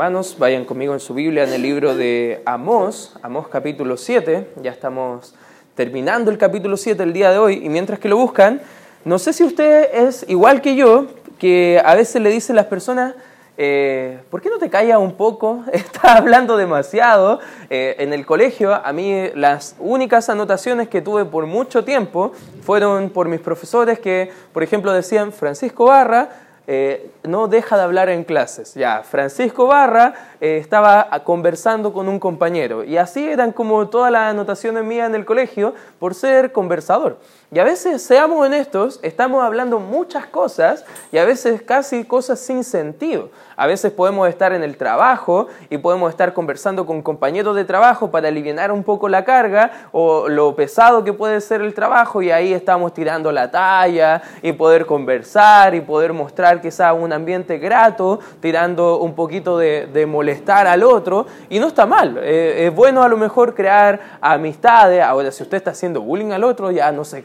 Hermanos, vayan conmigo en su Biblia en el libro de Amós, Amós capítulo 7. Ya estamos terminando el capítulo 7 el día de hoy y mientras que lo buscan, no sé si usted es igual que yo, que a veces le dicen las personas, eh, ¿por qué no te callas un poco? Estás hablando demasiado. Eh, en el colegio, a mí las únicas anotaciones que tuve por mucho tiempo fueron por mis profesores que, por ejemplo, decían, Francisco Barra, eh, no deja de hablar en clases. Ya, Francisco Barra eh, estaba conversando con un compañero y así eran como todas las anotaciones mías en el colegio por ser conversador. Y a veces, seamos honestos, estamos hablando muchas cosas y a veces casi cosas sin sentido. A veces podemos estar en el trabajo y podemos estar conversando con compañeros de trabajo para aliviar un poco la carga o lo pesado que puede ser el trabajo y ahí estamos tirando la talla y poder conversar y poder mostrar quizá un ambiente grato, tirando un poquito de, molestar al otro y no está mal. Eh, es bueno a lo mejor crear amistades. Ahora, si usted está haciendo bullying al otro, ya no se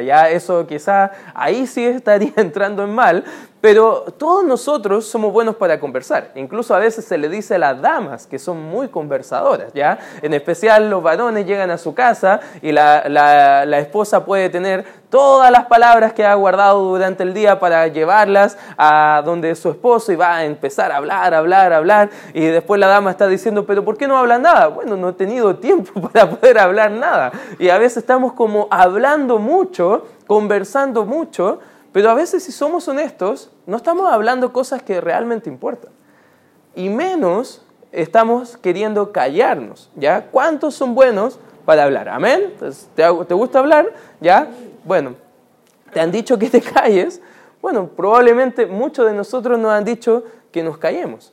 ya eso quizá ahí sí estaría entrando en mal, pero todos nosotros somos buenos para conversar. Incluso a veces se le dice a las damas que son muy conversadoras, ¿ya? En especial los varones llegan a su casa y la, la, esposa puede tener todas las palabras que ha guardado durante el día para llevarlas a donde su esposo y va a empezar a hablar, hablar, hablar. Y después la dama está diciendo, pero ¿por qué no habla nada? Bueno, no he tenido tiempo para poder hablar nada. Y a veces estamos como hablando mucho, conversando mucho, pero a veces si somos honestos, no estamos hablando cosas que realmente importan. Y menos estamos queriendo callarnos, ¿ya? ¿Cuántos son buenos para hablar? ¿Amén? ¿Te, ¿Te gusta hablar? ¿Ya? Bueno, ¿te han dicho que te calles? Bueno, probablemente muchos de nosotros nos han dicho que nos callemos.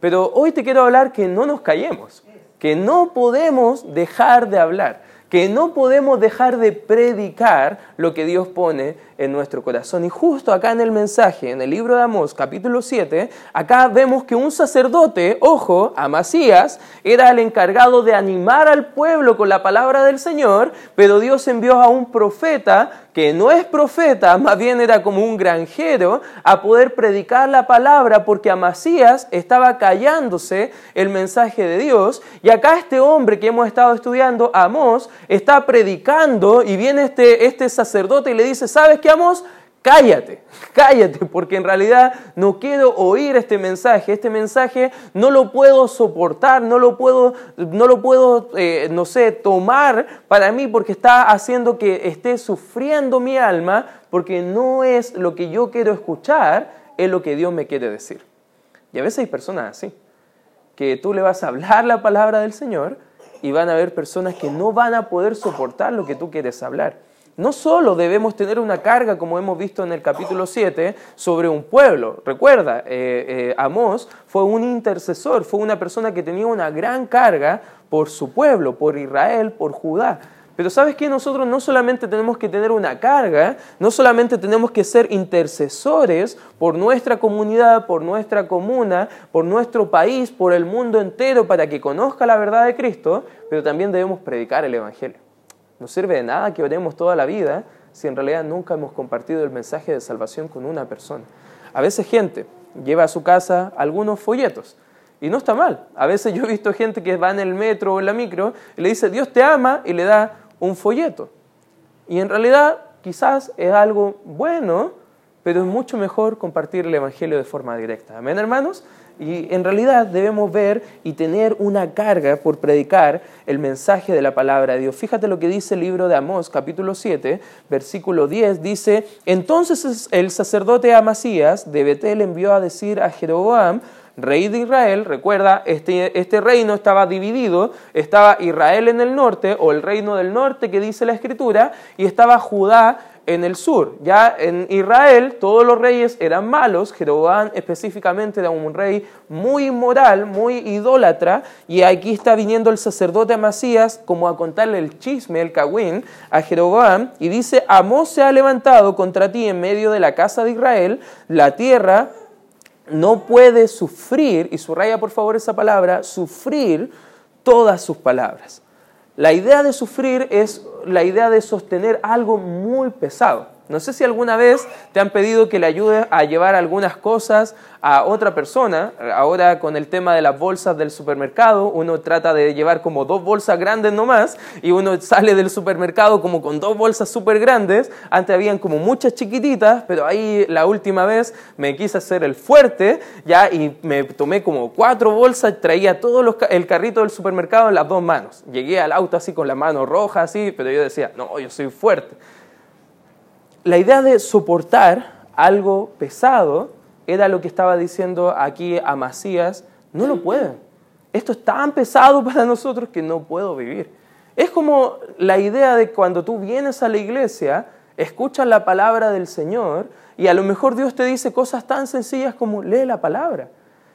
Pero hoy te quiero hablar que no nos callemos, que no podemos dejar de hablar, que no podemos dejar de predicar lo que Dios pone en nuestro corazón. Y justo acá en el mensaje, en el libro de Amós, capítulo 7, acá vemos que un sacerdote, ojo, Amasías, era el encargado de animar al pueblo con la palabra del Señor, pero Dios envió a un profeta que no es profeta, más bien era como un granjero, a poder predicar la palabra porque Amasías estaba callándose el mensaje de Dios. Y acá este hombre que hemos estado estudiando, Amós, está predicando y viene este, este sacerdote y le dice, ¿sabes qué? Cállate, cállate, porque en realidad no quiero oír este mensaje, este mensaje no lo puedo soportar, no lo puedo, no lo puedo, eh, no sé, tomar para mí porque está haciendo que esté sufriendo mi alma, porque no es lo que yo quiero escuchar, es lo que Dios me quiere decir. Y a veces hay personas así, que tú le vas a hablar la palabra del Señor y van a haber personas que no van a poder soportar lo que tú quieres hablar. No solo debemos tener una carga, como hemos visto en el capítulo 7, sobre un pueblo. Recuerda, eh, eh, Amós fue un intercesor, fue una persona que tenía una gran carga por su pueblo, por Israel, por Judá. Pero sabes que nosotros no solamente tenemos que tener una carga, no solamente tenemos que ser intercesores por nuestra comunidad, por nuestra comuna, por nuestro país, por el mundo entero, para que conozca la verdad de Cristo, pero también debemos predicar el Evangelio. No sirve de nada que oremos toda la vida si en realidad nunca hemos compartido el mensaje de salvación con una persona. A veces gente lleva a su casa algunos folletos y no está mal. A veces yo he visto gente que va en el metro o en la micro y le dice Dios te ama y le da un folleto. Y en realidad quizás es algo bueno, pero es mucho mejor compartir el Evangelio de forma directa. Amén, hermanos. Y en realidad debemos ver y tener una carga por predicar el mensaje de la palabra de Dios. Fíjate lo que dice el libro de Amós, capítulo 7, versículo 10, dice, entonces el sacerdote Amasías de Betel envió a decir a Jeroboam, rey de Israel, recuerda, este, este reino estaba dividido, estaba Israel en el norte, o el reino del norte que dice la escritura, y estaba Judá en el sur. Ya en Israel todos los reyes eran malos, Jeroboam específicamente era un rey muy inmoral, muy idólatra, y aquí está viniendo el sacerdote Amasías como a contarle el chisme, el cagüín, a Jeroboam, y dice, Amós se ha levantado contra ti en medio de la casa de Israel, la tierra no puede sufrir, y subraya por favor esa palabra, sufrir todas sus palabras. La idea de sufrir es la idea de sostener algo muy pesado. No sé si alguna vez te han pedido que le ayudes a llevar algunas cosas a otra persona. Ahora con el tema de las bolsas del supermercado, uno trata de llevar como dos bolsas grandes nomás y uno sale del supermercado como con dos bolsas súper grandes. Antes habían como muchas chiquititas, pero ahí la última vez me quise hacer el fuerte ya y me tomé como cuatro bolsas, traía todo el carrito del supermercado en las dos manos. Llegué al auto así con la mano roja así, pero yo decía, no, yo soy fuerte la idea de soportar algo pesado era lo que estaba diciendo aquí a Macías, no lo pueden. Esto es tan pesado para nosotros que no puedo vivir. Es como la idea de cuando tú vienes a la iglesia, escuchas la palabra del Señor y a lo mejor Dios te dice cosas tan sencillas como lee la palabra.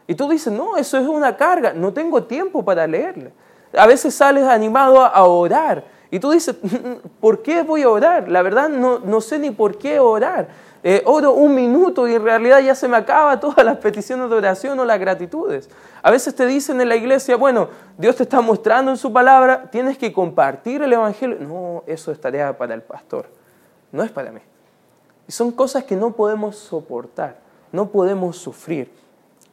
Y tú dices, no, eso es una carga, no tengo tiempo para leerla. A veces sales animado a orar y tú dices, ¿por qué voy a orar? La verdad no, no sé ni por qué orar. Eh, oro un minuto y en realidad ya se me acaba todas las peticiones de oración o las gratitudes. A veces te dicen en la iglesia, bueno, Dios te está mostrando en su palabra, tienes que compartir el Evangelio. No, eso es tarea para el pastor, no es para mí. Y son cosas que no podemos soportar, no podemos sufrir.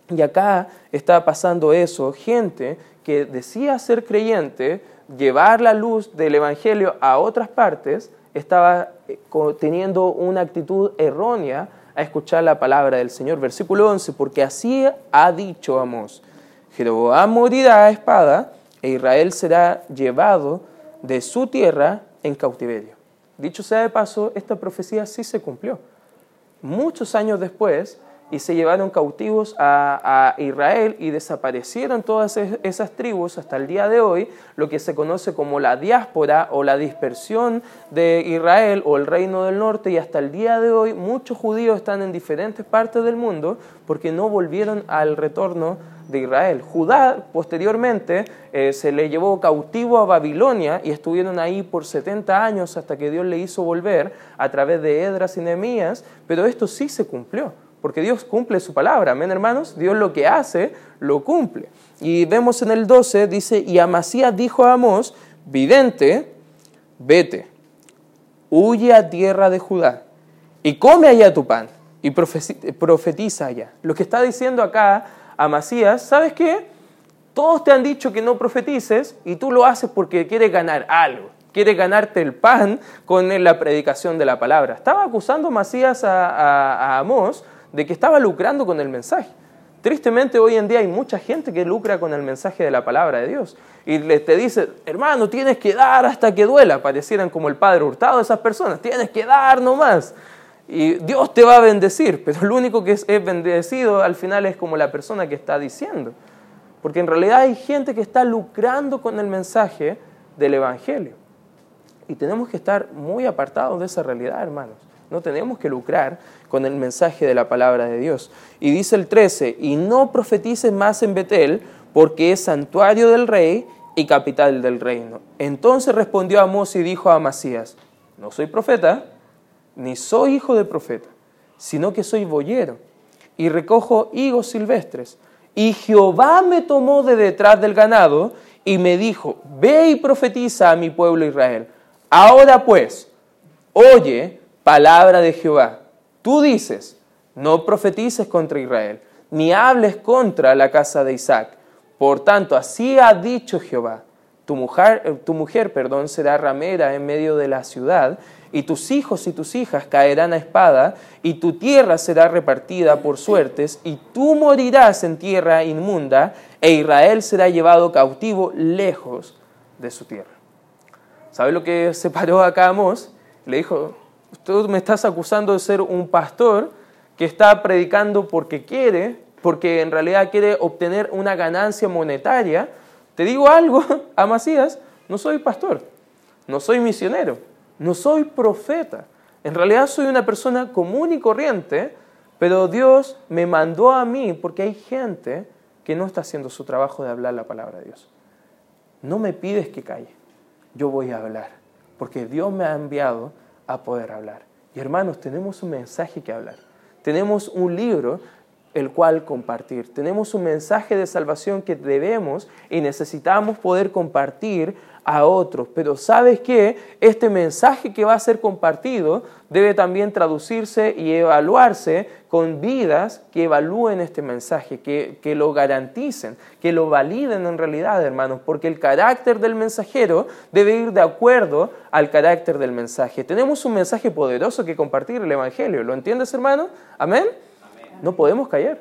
Y acá está pasando eso, gente que decía ser creyente, llevar la luz del Evangelio a otras partes, estaba eh, teniendo una actitud errónea a escuchar la palabra del Señor. Versículo 11, porque así ha dicho Amós, Jeroboam morirá a espada e Israel será llevado de su tierra en cautiverio. Dicho sea de paso, esta profecía sí se cumplió. Muchos años después, y se llevaron cautivos a, Israel y desaparecieron todas esas tribus hasta el día de hoy, lo que se conoce como la diáspora o la dispersión de Israel o el reino del norte y hasta el día de hoy muchos judíos están en diferentes partes del mundo porque no volvieron al retorno de Israel. Judá posteriormente eh, se le llevó cautivo a Babilonia y estuvieron ahí por 70 años hasta que Dios le hizo volver a través de Edras y Nehemías, pero esto sí se cumplió porque Dios cumple su palabra, amén hermanos, Dios lo que hace, lo cumple. Y vemos en el 12, dice, y Amasías dijo a Amós, vidente, vete, huye a tierra de Judá y come allá tu pan y profetiza allá. Lo que está diciendo acá Amasías, ¿sabes qué? Todos te han dicho que no profetices y tú lo haces porque quieres ganar algo. Quieres ganarte el pan con la predicación de la palabra. Estaba acusando Amasías a, a, a Amós de que estaba lucrando con el mensaje. Tristemente hoy en día hay mucha gente que lucra con el mensaje de la palabra de Dios. Y te dice, hermano, tienes que dar hasta que duela. Parecieran como el Padre Hurtado esas personas. Tienes que dar nomás. Y Dios te va a bendecir. Pero lo único que es bendecido al final es como la persona que está diciendo. Porque en realidad hay gente que está lucrando con el mensaje del Evangelio. Y tenemos que estar muy apartados de esa realidad, hermanos. No tenemos que lucrar con el mensaje de la palabra de Dios. Y dice el 13, y no profetices más en Betel, porque es santuario del rey y capital del reino. Entonces respondió Amós y dijo a Amasías, no soy profeta, ni soy hijo de profeta, sino que soy boyero, y recojo higos silvestres. Y Jehová me tomó de detrás del ganado y me dijo, ve y profetiza a mi pueblo Israel. Ahora pues, oye, palabra de Jehová. Tú dices, no profetices contra Israel, ni hables contra la casa de Isaac. Por tanto, así ha dicho Jehová, tu mujer, eh, tu mujer perdón, será ramera en medio de la ciudad, y tus hijos y tus hijas caerán a espada, y tu tierra será repartida por suertes, y tú morirás en tierra inmunda, e Israel será llevado cautivo lejos de su tierra. ¿Sabes lo que separó acá a Amós? Le dijo, tú me estás acusando de ser un pastor que está predicando porque quiere, porque en realidad quiere obtener una ganancia monetaria. Te digo algo, Amasías, no soy pastor, no soy misionero, no soy profeta. En realidad soy una persona común y corriente, pero Dios me mandó a mí porque hay gente que no está haciendo su trabajo de hablar la palabra de Dios. No me pides que calle, yo voy a hablar, porque Dios me ha enviado a poder hablar. Y hermanos, tenemos un mensaje que hablar. Tenemos un libro el cual compartir. Tenemos un mensaje de salvación que debemos y necesitamos poder compartir a otros. Pero sabes que este mensaje que va a ser compartido debe también traducirse y evaluarse con vidas que evalúen este mensaje, que, que lo garanticen, que lo validen en realidad, hermanos, porque el carácter del mensajero debe ir de acuerdo al carácter del mensaje. Tenemos un mensaje poderoso que compartir, el Evangelio. ¿Lo entiendes, hermano? ¿Amén? No podemos callar.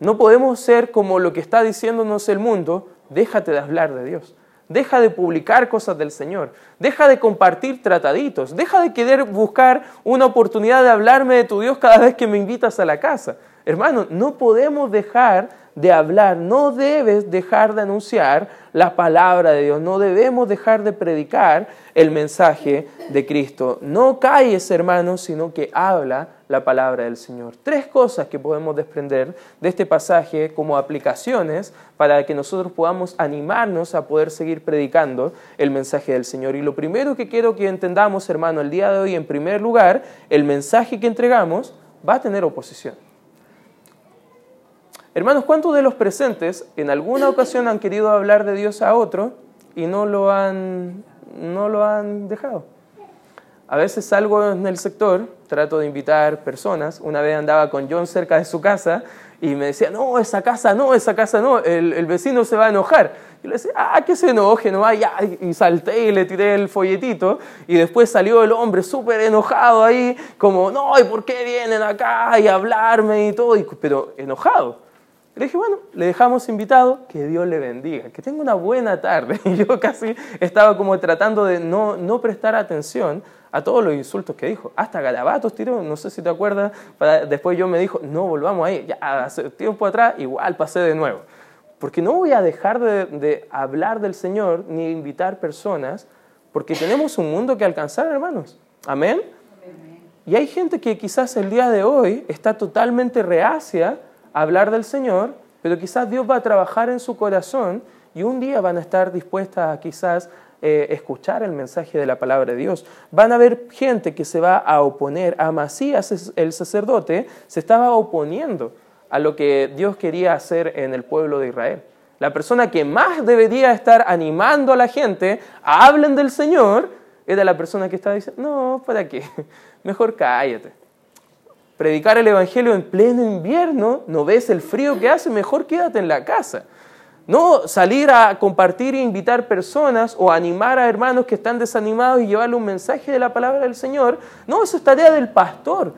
No podemos ser como lo que está diciéndonos el mundo, déjate de hablar de Dios. Deja de publicar cosas del Señor. Deja de compartir trataditos. Deja de querer buscar una oportunidad de hablarme de tu Dios cada vez que me invitas a la casa. Hermano, no podemos dejar de hablar, no debes dejar de anunciar la palabra de Dios, no debemos dejar de predicar el mensaje de Cristo. No calles, hermano, sino que habla la palabra del Señor. Tres cosas que podemos desprender de este pasaje como aplicaciones para que nosotros podamos animarnos a poder seguir predicando el mensaje del Señor. Y lo primero que quiero que entendamos, hermano, el día de hoy, en primer lugar, el mensaje que entregamos va a tener oposición. Hermanos, ¿cuántos de los presentes en alguna ocasión han querido hablar de Dios a otro y no lo han, no lo han dejado? A veces salgo en el sector, trato de invitar personas. Una vez andaba con John cerca de su casa y me decía, no, esa casa no, esa casa no, el, vecino se va a enojar. Y le decía, ah, que se enoje, no ya. Y salté y le tiré el folletito. Y después salió el hombre súper enojado ahí, como, no, ¿y por qué vienen acá y hablarme y todo? pero enojado. Le dije, bueno, le dejamos invitado, que Dios le bendiga, que tenga una buena tarde. Y yo casi estaba como tratando de no, no prestar atención a todos los insultos que dijo. Hasta garabatos tiró, no sé si te acuerdas. después yo me dijo, no, volvamos ahí. Ya hace tiempo atrás, igual pasé de nuevo. Porque no voy a dejar de, de hablar del Señor ni invitar personas, porque tenemos un mundo que alcanzar, hermanos. Amén. Y hay gente que quizás el día de hoy está totalmente reacia hablar del Señor, pero quizás Dios va a trabajar en su corazón y un día van a estar dispuestas a quizás eh, escuchar el mensaje de la palabra de Dios. Van a haber gente que se va a oponer. A Masías, el sacerdote, se estaba oponiendo a lo que Dios quería hacer en el pueblo de Israel. La persona que más debería estar animando a la gente a hablen del Señor era la persona que estaba diciendo, no, ¿para qué? Mejor cállate predicar el Evangelio en pleno invierno, no ves el frío que hace, mejor quédate en la casa. No salir a compartir e invitar personas o animar a hermanos que están desanimados y llevarle un mensaje de la palabra del Señor. No, eso es tarea del pastor.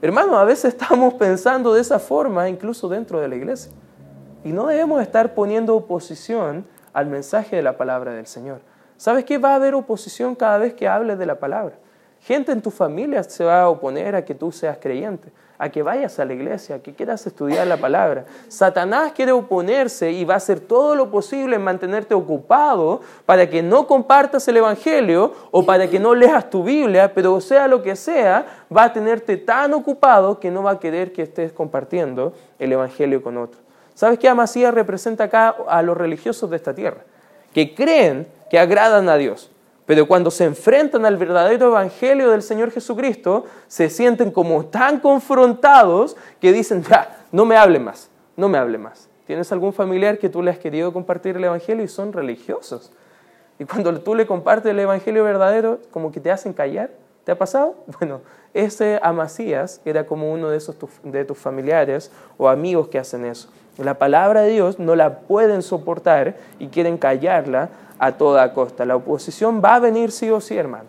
Hermanos, a veces estamos pensando de esa forma incluso dentro de la iglesia. Y no debemos estar poniendo oposición al mensaje de la palabra del Señor. ¿Sabes qué? Va a haber oposición cada vez que hables de la palabra. Gente en tu familia se va a oponer a que tú seas creyente, a que vayas a la iglesia, a que quieras estudiar la palabra. Satanás quiere oponerse y va a hacer todo lo posible en mantenerte ocupado para que no compartas el Evangelio o para que no leas tu Biblia, pero sea lo que sea, va a tenerte tan ocupado que no va a querer que estés compartiendo el Evangelio con otros. ¿Sabes qué Amasías representa acá a los religiosos de esta tierra? Que creen que agradan a Dios pero cuando se enfrentan al verdadero evangelio del Señor Jesucristo, se sienten como tan confrontados que dicen, ya, no me hable más, no me hable más. ¿Tienes algún familiar que tú le has querido compartir el evangelio y son religiosos? Y cuando tú le compartes el evangelio verdadero, como que te hacen callar. ¿Te ha pasado? Bueno, ese Amasías era como uno de, esos de tus familiares o amigos que hacen eso. La palabra de Dios no la pueden soportar y quieren callarla a toda costa. La oposición va a venir sí o sí, hermano,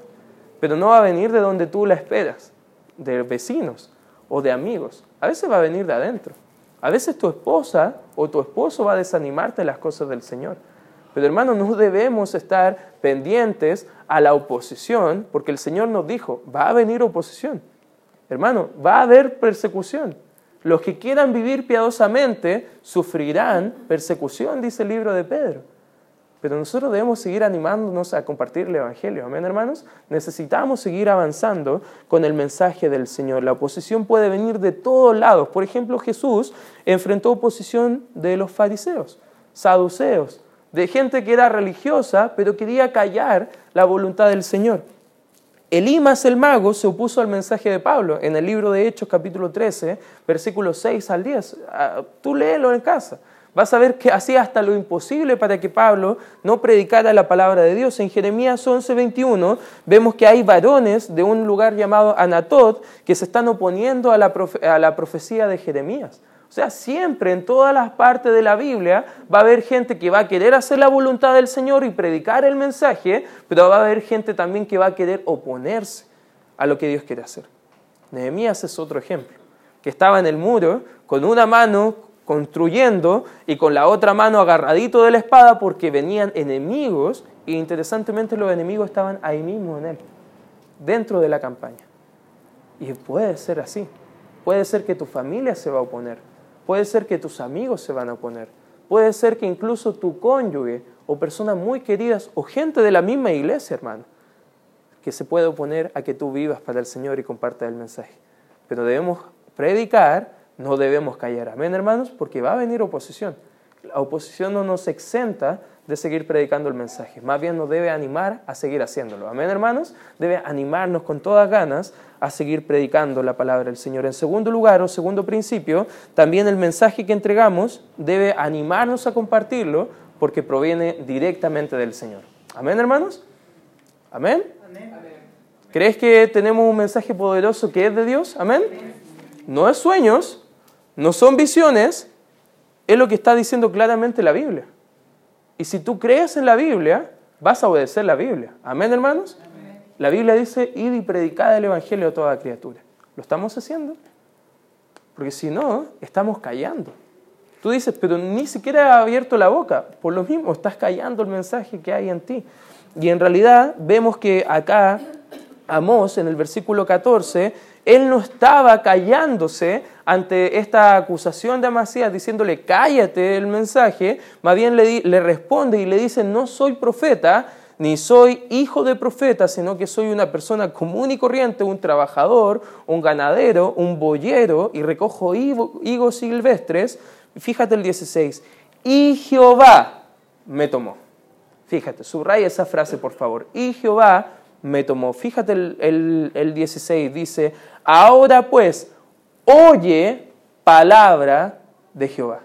pero no va a venir de donde tú la esperas, de vecinos o de amigos. A veces va a venir de adentro. A veces tu esposa o tu esposo va a desanimarte de las cosas del Señor. Pero hermano, no debemos estar pendientes a la oposición, porque el Señor nos dijo, va a venir oposición. Hermano, va a haber persecución. Los que quieran vivir piadosamente sufrirán persecución, dice el libro de Pedro. Pero nosotros debemos seguir animándonos a compartir el Evangelio. Amén, hermanos. Necesitamos seguir avanzando con el mensaje del Señor. La oposición puede venir de todos lados. Por ejemplo, Jesús enfrentó oposición de los fariseos, saduceos, de gente que era religiosa, pero quería callar la voluntad del Señor. Elimas el mago se opuso al mensaje de Pablo en el libro de Hechos capítulo 13, versículos 6 al 10. Ah, tú léelo en casa. Vas a ver que hacía hasta lo imposible para que Pablo no predicara la palabra de Dios. En Jeremías 11:21 vemos que hay varones de un lugar llamado Anatot que se están oponiendo a la, a la profecía de Jeremías. O sea, siempre en todas las partes de la Biblia va a haber gente que va a querer hacer la voluntad del Señor y predicar el mensaje, pero va a haber gente también que va a querer oponerse a lo que Dios quiere hacer. Nehemías es otro ejemplo, que estaba en el muro con una mano construyendo y con la otra mano agarradito de la espada porque venían enemigos e interesantemente los enemigos estaban ahí mismo en él, dentro de la campaña. Y puede ser así, puede ser que tu familia se va a oponer, Puede ser que tus amigos se van a oponer. Puede ser que incluso tu cónyuge o personas muy queridas o gente de la misma iglesia, hermano, que se puede oponer a que tú vivas para el Señor y compartas el mensaje. Pero debemos predicar, no debemos callar. Amén, hermanos, porque va a venir oposición. La oposición no nos exenta de seguir predicando el mensaje. Más bien nos debe animar a seguir haciéndolo. Amén, hermanos. Debe animarnos con todas ganas a seguir predicando la palabra del Señor. En segundo lugar, o segundo principio, también el mensaje que entregamos debe animarnos a compartirlo porque proviene directamente del Señor. Amén, hermanos. Amén. ¿Crees que tenemos un mensaje poderoso que es de Dios? Amén. No es sueños, no son visiones, es lo que está diciendo claramente la Biblia. Y si tú crees en la Biblia, vas a obedecer la Biblia. Amén, hermanos. La Biblia dice, id y predicad el Evangelio a toda criatura. ¿Lo estamos haciendo? Porque si no, estamos callando. Tú dices, pero ni siquiera he abierto la boca. Por lo mismo, estás callando el mensaje que hay en ti. Y en realidad vemos que acá, Amós, en el versículo 14, él no estaba callándose ante esta acusación de Amasías, diciéndole, cállate el mensaje, más bien le, responde y le dice, no soy profeta, ni soy hijo de profeta, sino que soy una persona común y corriente, un trabajador, un ganadero, un boyero, y recojo higos silvestres. Fíjate el 16, y Jehová me tomó. Fíjate, subraya esa frase por favor, y Jehová me tomó. Fíjate el, el 16, dice, ahora pues, oye palabra de Jehová.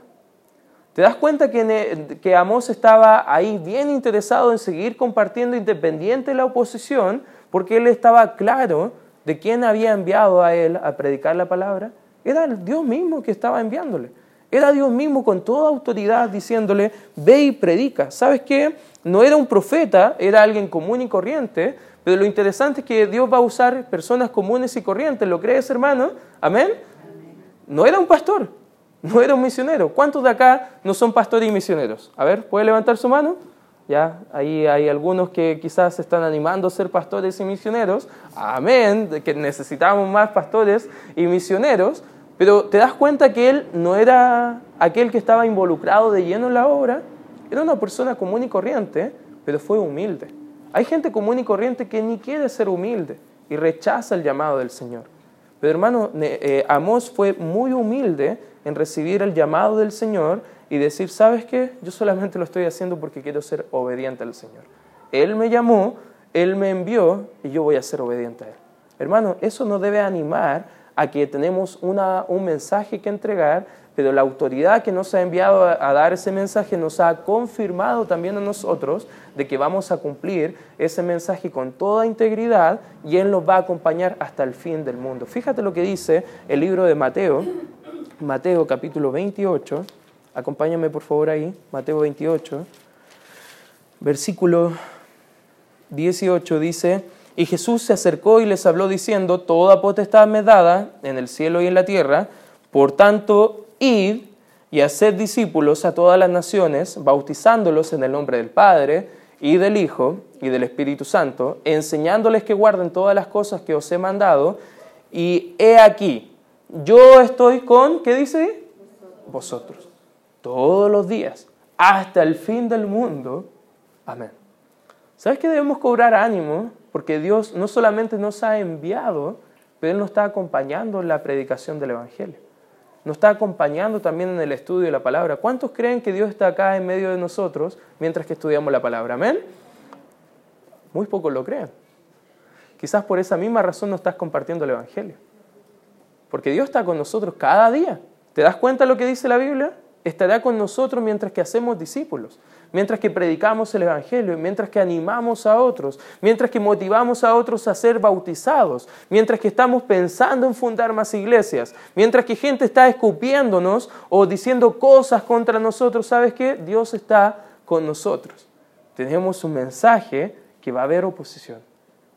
¿Te das cuenta que, que Amós estaba ahí bien interesado en seguir compartiendo independiente de la oposición porque él estaba claro de quién había enviado a él a predicar la palabra? Era Dios mismo que estaba enviándole. Era Dios mismo con toda autoridad diciéndole, ve y predica. ¿Sabes qué? No era un profeta, era alguien común y corriente, pero lo interesante es que Dios va a usar personas comunes y corrientes. ¿Lo crees, hermano? ¿Amén? No era un pastor, no era un misionero. ¿Cuántos de acá no son pastores y misioneros? A ver, ¿puede levantar su mano? Ya, ahí hay algunos que quizás se están animando a ser pastores y misioneros. Amén, que necesitamos más pastores y misioneros. Pero te das cuenta que él no era aquel que estaba involucrado de lleno en la obra. Era una persona común y corriente, pero fue humilde. Hay gente común y corriente que ni quiere ser humilde y rechaza el llamado del Señor. Pero hermano, eh, Amós fue muy humilde en recibir el llamado del Señor y decir, ¿sabes qué? Yo solamente lo estoy haciendo porque quiero ser obediente al Señor. Él me llamó, Él me envió y yo voy a ser obediente a Él. Hermano, eso nos debe animar a que tenemos una, un mensaje que entregar, pero la autoridad que nos ha enviado a, dar ese mensaje nos ha confirmado también a nosotros de que vamos a cumplir ese mensaje con toda integridad y Él nos va a acompañar hasta el fin del mundo. Fíjate lo que dice el libro de Mateo, Mateo capítulo 28, acompáñame por favor ahí, Mateo 28, versículo 18 dice, y Jesús se acercó y les habló diciendo, Toda potestad me dada en el cielo y en la tierra, por tanto, id y haced discípulos a todas las naciones, bautizándolos en el nombre del Padre y del Hijo y del Espíritu Santo, enseñándoles que guarden todas las cosas que os he mandado, y he aquí, yo estoy con, ¿qué dice? Vosotros. Todos los días, hasta el fin del mundo. Amén. ¿Sabes que debemos cobrar ánimo? Porque Dios no solamente nos ha enviado, pero Él nos está acompañando en la predicación del Evangelio. Nos está acompañando también en el estudio de la palabra. ¿Cuántos creen que Dios está acá en medio de nosotros mientras que estudiamos la palabra? Amén. Muy pocos lo creen. Quizás por esa misma razón no estás compartiendo el Evangelio. Porque Dios está con nosotros cada día. ¿Te das cuenta de lo que dice la Biblia? estará con nosotros mientras que hacemos discípulos, mientras que predicamos el Evangelio, mientras que animamos a otros, mientras que motivamos a otros a ser bautizados, mientras que estamos pensando en fundar más iglesias, mientras que gente está escupiéndonos o diciendo cosas contra nosotros, ¿sabes qué? Dios está con nosotros. Tenemos un mensaje que va a haber oposición,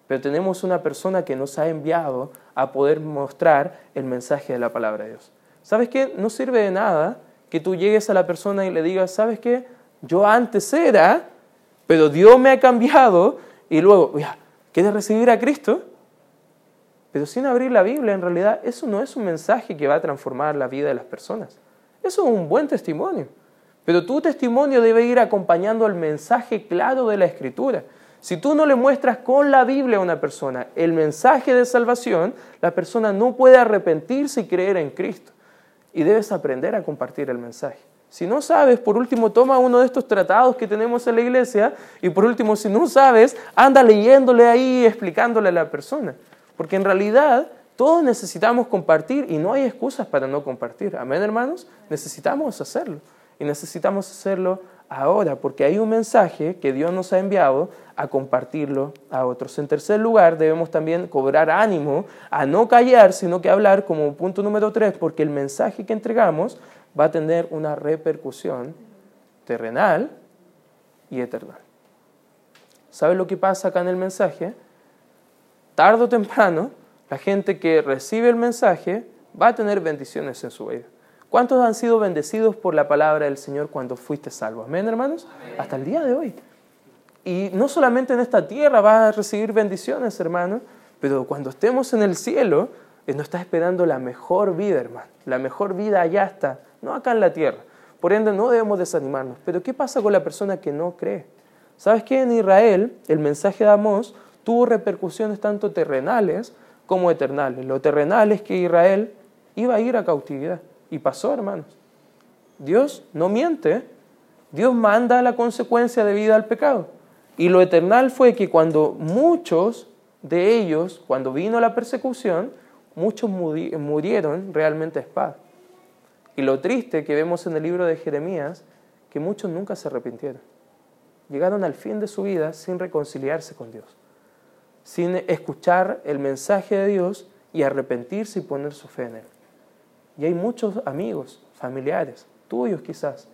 pero tenemos una persona que nos ha enviado a poder mostrar el mensaje de la palabra de Dios. ¿Sabes qué? No sirve de nada que tú llegues a la persona y le digas, ¿sabes qué? Yo antes era, pero Dios me ha cambiado y luego, ¿quieres recibir a Cristo? Pero sin abrir la Biblia, en realidad, eso no es un mensaje que va a transformar la vida de las personas. Eso es un buen testimonio. Pero tu testimonio debe ir acompañando el mensaje claro de la Escritura. Si tú no le muestras con la Biblia a una persona el mensaje de salvación, la persona no puede arrepentirse y creer en Cristo. Y debes aprender a compartir el mensaje. Si no sabes, por último, toma uno de estos tratados que tenemos en la iglesia y por último, si no sabes, anda leyéndole ahí, explicándole a la persona. Porque en realidad todos necesitamos compartir y no hay excusas para no compartir. Amén, hermanos. Necesitamos hacerlo. Y necesitamos hacerlo ahora, porque hay un mensaje que Dios nos ha enviado a compartirlo a otros. En tercer lugar, debemos también cobrar ánimo a no callar, sino que hablar como punto número tres, porque el mensaje que entregamos va a tener una repercusión terrenal y eterna. ¿Sabe lo que pasa acá en el mensaje? Tardo o temprano, la gente que recibe el mensaje va a tener bendiciones en su vida. ¿Cuántos han sido bendecidos por la palabra del Señor cuando fuiste salvo? Amén, hermanos. Hasta el día de hoy. Y no solamente en esta tierra vas a recibir bendiciones, hermano, pero cuando estemos en el cielo, nos está esperando la mejor vida, hermano. La mejor vida allá está, no acá en la tierra. Por ende, no debemos desanimarnos. Pero ¿qué pasa con la persona que no cree? ¿Sabes que en Israel el mensaje de Amós tuvo repercusiones tanto terrenales como eternales? Lo terrenal es que Israel iba a ir a cautividad. Y pasó, hermanos. Dios no miente. Dios manda la consecuencia de vida al pecado. Y lo eternal fue que cuando muchos de ellos, cuando vino la persecución, muchos murieron realmente a espada. Y lo triste que vemos en el libro de Jeremías, que muchos nunca se arrepintieron. Llegaron al fin de su vida sin reconciliarse con Dios, sin escuchar el mensaje de Dios y arrepentirse y poner su fe en Él. Y hay muchos amigos, familiares, tuyos quizás,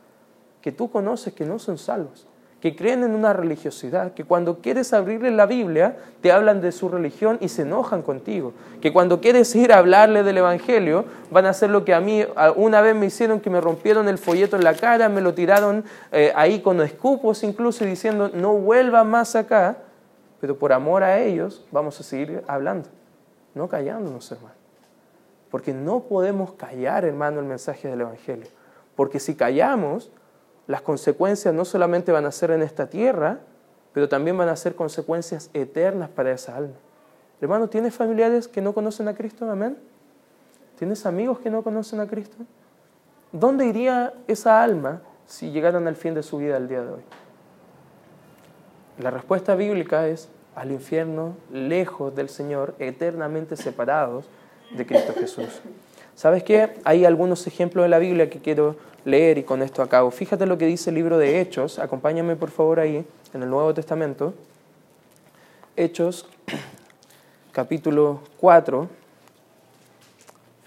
que tú conoces que no son salvos, que creen en una religiosidad, que cuando quieres abrirle la Biblia te hablan de su religión y se enojan contigo, que cuando quieres ir a hablarle del Evangelio van a hacer lo que a mí una vez me hicieron, que me rompieron el folleto en la cara, me lo tiraron eh, ahí con escupos incluso diciendo no vuelva más acá, pero por amor a ellos vamos a seguir hablando, no callándonos hermano. Porque no podemos callar, hermano, el mensaje del Evangelio. Porque si callamos, las consecuencias no solamente van a ser en esta tierra, pero también van a ser consecuencias eternas para esa alma. Hermano, ¿tienes familiares que no conocen a Cristo? Amén. ¿Tienes amigos que no conocen a Cristo? ¿Dónde iría esa alma si llegaran al fin de su vida el día de hoy? La respuesta bíblica es al infierno, lejos del Señor, eternamente separados de Cristo Jesús. ¿Sabes qué? Hay algunos ejemplos de la Biblia que quiero leer y con esto acabo. Fíjate lo que dice el libro de Hechos. Acompáñame por favor ahí, en el Nuevo Testamento. Hechos, capítulo 4.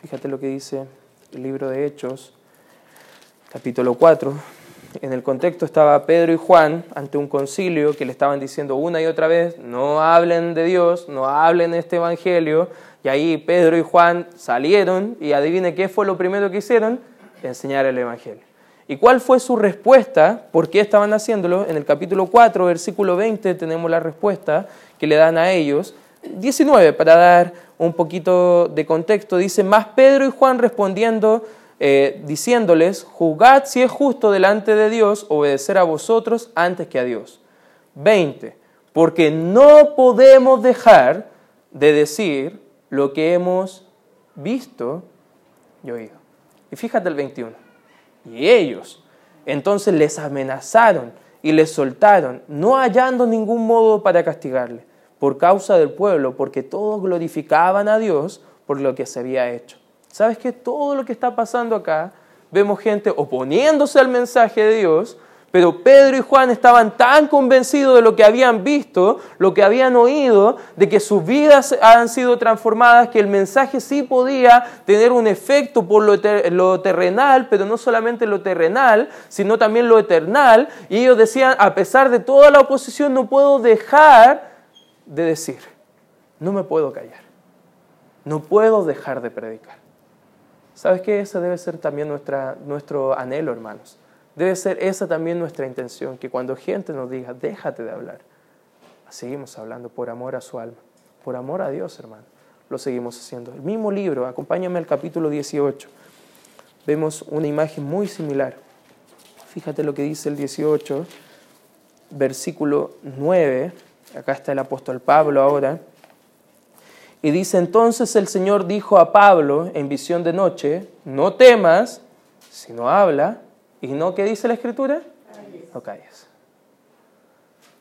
Fíjate lo que dice el libro de Hechos, capítulo 4. En el contexto estaba Pedro y Juan ante un concilio que le estaban diciendo una y otra vez, no hablen de Dios, no hablen de este Evangelio, y ahí Pedro y Juan salieron y adivine qué fue lo primero que hicieron, enseñar el Evangelio. ¿Y cuál fue su respuesta? ¿Por qué estaban haciéndolo? En el capítulo 4, versículo 20, tenemos la respuesta que le dan a ellos. 19, para dar un poquito de contexto, dice, más Pedro y Juan respondiendo, eh, diciéndoles, juzgad si es justo delante de Dios obedecer a vosotros antes que a Dios. 20, porque no podemos dejar de decir lo que hemos visto y oído. Y fíjate el 21. Y ellos entonces les amenazaron y les soltaron, no hallando ningún modo para castigarle, por causa del pueblo, porque todos glorificaban a Dios por lo que se había hecho. ¿Sabes que todo lo que está pasando acá vemos gente oponiéndose al mensaje de Dios, pero Pedro y Juan estaban tan convencidos de lo que habían visto, lo que habían oído, de que sus vidas han sido transformadas, que el mensaje sí podía tener un efecto por lo, terrenal, pero no solamente lo terrenal, sino también lo eternal. Y ellos decían, a pesar de toda la oposición, no puedo dejar de decir, no me puedo callar, no puedo dejar de predicar. ¿Sabes qué? Ese debe ser también nuestra, nuestro anhelo, hermanos Debe ser esa también nuestra intención, que cuando gente nos diga, déjate de hablar, seguimos hablando por amor a su alma, por amor a Dios, hermano. Lo seguimos haciendo. El mismo libro, acompáñame al capítulo 18. Vemos una imagen muy similar. Fíjate lo que dice el 18, versículo 9. Acá está el apóstol Pablo ahora. Y dice, entonces el Señor dijo a Pablo en visión de noche, no temas, sino habla ¿Y no qué dice la escritura? No calles.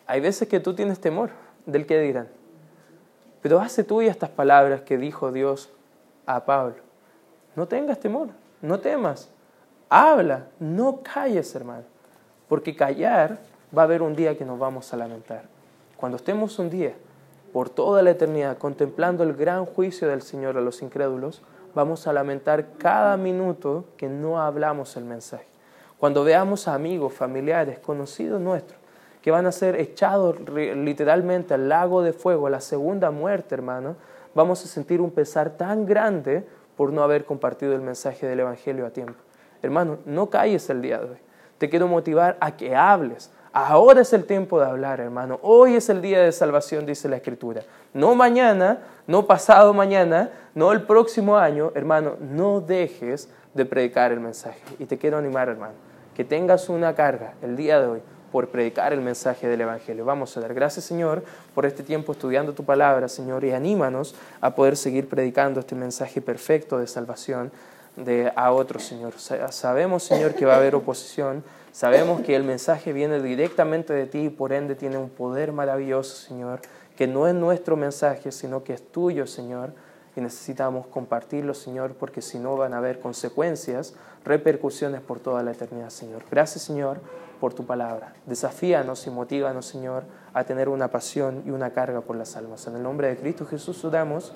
Hay veces que tú tienes temor del que dirán. Pero hace tú y estas palabras que dijo Dios a Pablo. No tengas temor, no temas. Habla, no calles, hermano. Porque callar va a haber un día que nos vamos a lamentar. Cuando estemos un día por toda la eternidad contemplando el gran juicio del Señor a los incrédulos, vamos a lamentar cada minuto que no hablamos el mensaje. Cuando veamos a amigos, familiares, conocidos nuestros, que van a ser echados literalmente al lago de fuego, a la segunda muerte, hermano, vamos a sentir un pesar tan grande por no haber compartido el mensaje del Evangelio a tiempo. Hermano, no calles el día de hoy. Te quiero motivar a que hables. Ahora es el tiempo de hablar, hermano. Hoy es el día de salvación, dice la Escritura. No mañana, no pasado mañana, no el próximo año, hermano. No dejes de predicar el mensaje. Y te quiero animar, hermano que tengas una carga el día de hoy por predicar el mensaje del Evangelio. Vamos a dar gracias, Señor, por este tiempo estudiando tu palabra, Señor, y anímanos a poder seguir predicando este mensaje perfecto de salvación de, a otros, Señor. Sabemos, Señor, que va a haber oposición, sabemos que el mensaje viene directamente de ti y por ende tiene un poder maravilloso, Señor, que no es nuestro mensaje, sino que es tuyo, Señor y necesitamos compartirlo, Señor, porque si no van a haber consecuencias, repercusiones por toda la eternidad, Señor. Gracias, Señor, por tu palabra. Desafíanos y motívanos, Señor, a tener una pasión y una carga por las almas. En el nombre de Cristo Jesús damos.